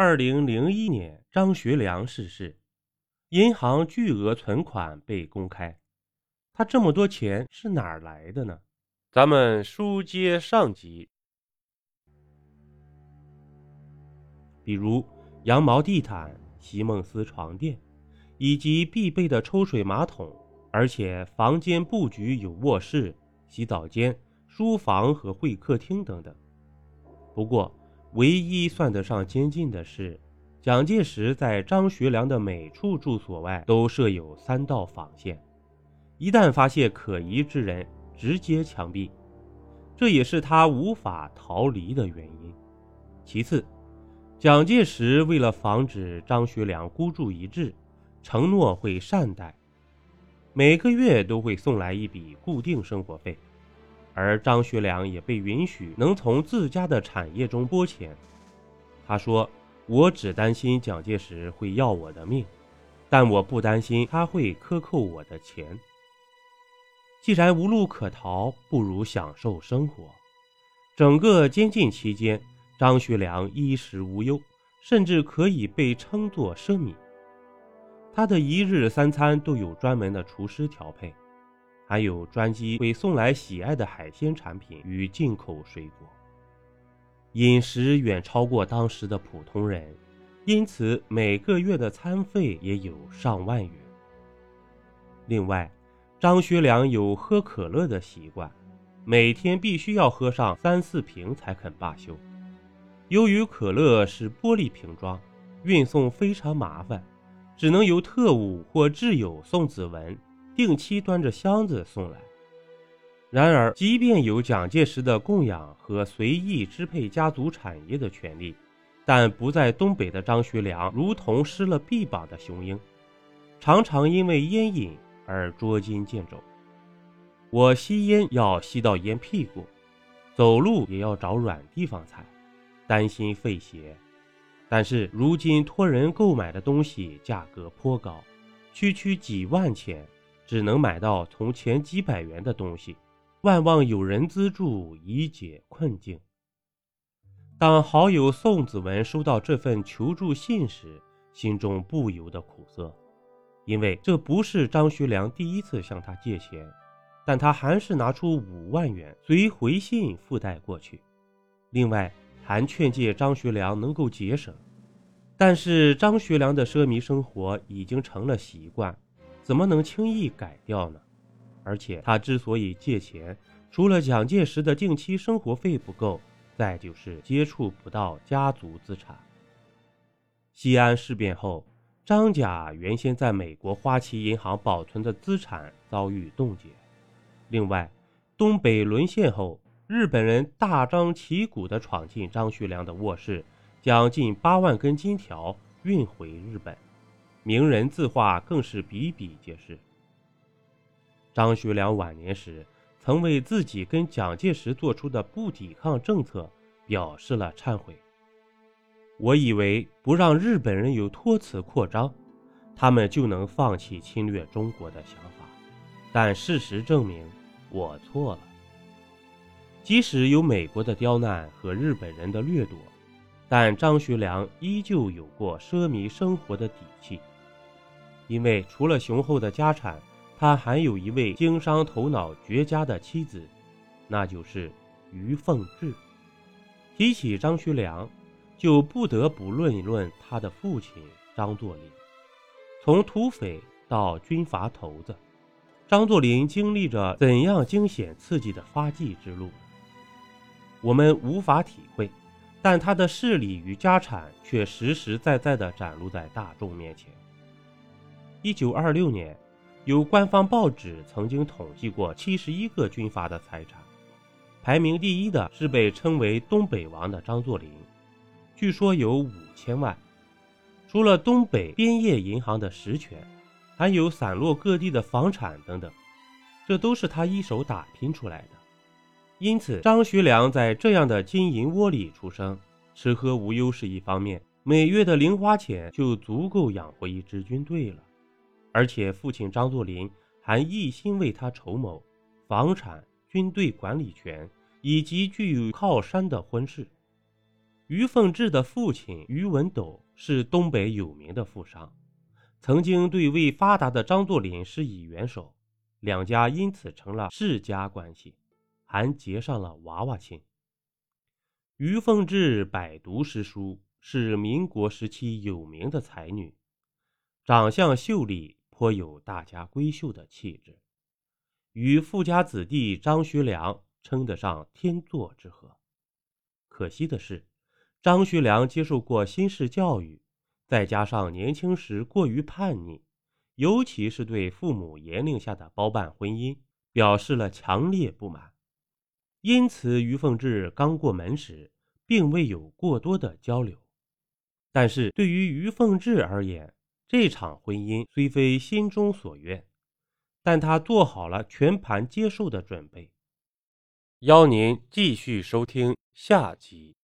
二零零一年，张学良逝世，银行巨额存款被公开。他这么多钱是哪儿来的呢？咱们书接上集，比如羊毛地毯、席梦思床垫，以及必备的抽水马桶，而且房间布局有卧室、洗澡间、书房和会客厅等等。不过，唯一算得上监禁的是，蒋介石在张学良的每处住所外都设有三道防线，一旦发现可疑之人，直接枪毙。这也是他无法逃离的原因。其次，蒋介石为了防止张学良孤注一掷，承诺会善待，每个月都会送来一笔固定生活费。而张学良也被允许能从自家的产业中拨钱。他说：“我只担心蒋介石会要我的命，但我不担心他会克扣我的钱。既然无路可逃，不如享受生活。整个监禁期间，张学良衣食无忧，甚至可以被称作奢靡。他的一日三餐都有专门的厨师调配。”还有专机会送来喜爱的海鲜产品与进口水果，饮食远超过当时的普通人，因此每个月的餐费也有上万元。另外，张学良有喝可乐的习惯，每天必须要喝上三四瓶才肯罢休。由于可乐是玻璃瓶装，运送非常麻烦，只能由特务或挚友宋子文。定期端着箱子送来。然而，即便有蒋介石的供养和随意支配家族产业的权利，但不在东北的张学良如同失了臂膀的雄鹰，常常因为烟瘾而捉襟见肘。我吸烟要吸到烟屁股，走路也要找软地方踩，担心废鞋。但是如今托人购买的东西价格颇高，区区几万钱。只能买到从前几百元的东西，万望有人资助以解困境。当好友宋子文收到这份求助信时，心中不由得苦涩，因为这不是张学良第一次向他借钱，但他还是拿出五万元随回信附带过去，另外还劝诫张学良能够节省。但是张学良的奢靡生活已经成了习惯。怎么能轻易改掉呢？而且他之所以借钱，除了蒋介石的定期生活费不够，再就是接触不到家族资产。西安事变后，张家原先在美国花旗银行保存的资产遭遇冻结。另外，东北沦陷后，日本人大张旗鼓地闯进张学良的卧室，将近八万根金条运回日本。名人字画更是比比皆是。张学良晚年时曾为自己跟蒋介石做出的不抵抗政策表示了忏悔。我以为不让日本人有托词扩张，他们就能放弃侵略中国的想法，但事实证明我错了。即使有美国的刁难和日本人的掠夺，但张学良依旧有过奢靡生活的底气。因为除了雄厚的家产，他还有一位经商头脑绝佳的妻子，那就是于凤至。提起张学良，就不得不论一论他的父亲张作霖。从土匪到军阀头子，张作霖经历着怎样惊险刺激的发迹之路，我们无法体会，但他的势力与家产却实实在在地展露在大众面前。一九二六年，有官方报纸曾经统计过七十一个军阀的财产，排名第一的是被称为“东北王”的张作霖，据说有五千万。除了东北边业银行的实权，还有散落各地的房产等等，这都是他一手打拼出来的。因此，张学良在这样的金银窝里出生，吃喝无忧是一方面，每月的零花钱就足够养活一支军队了。而且，父亲张作霖还一心为他筹谋房产、军队管理权以及具有靠山的婚事。于凤至的父亲于文斗是东北有名的富商，曾经对未发达的张作霖施以援手，两家因此成了世家关系，还结上了娃娃亲。于凤至百读诗书，是民国时期有名的才女，长相秀丽，颇有大家闺秀的气质，与富家子弟张学良称得上天作之合。可惜的是，张学良接受过新式教育，再加上年轻时过于叛逆，尤其是对父母严令下的包办婚姻，表示了强烈不满。因此，于凤至刚过门时，并未有过多的交流。但是对于于凤至而言，这场婚姻虽非心中所愿，但他做好了全盘接受的准备。邀您继续收听下集。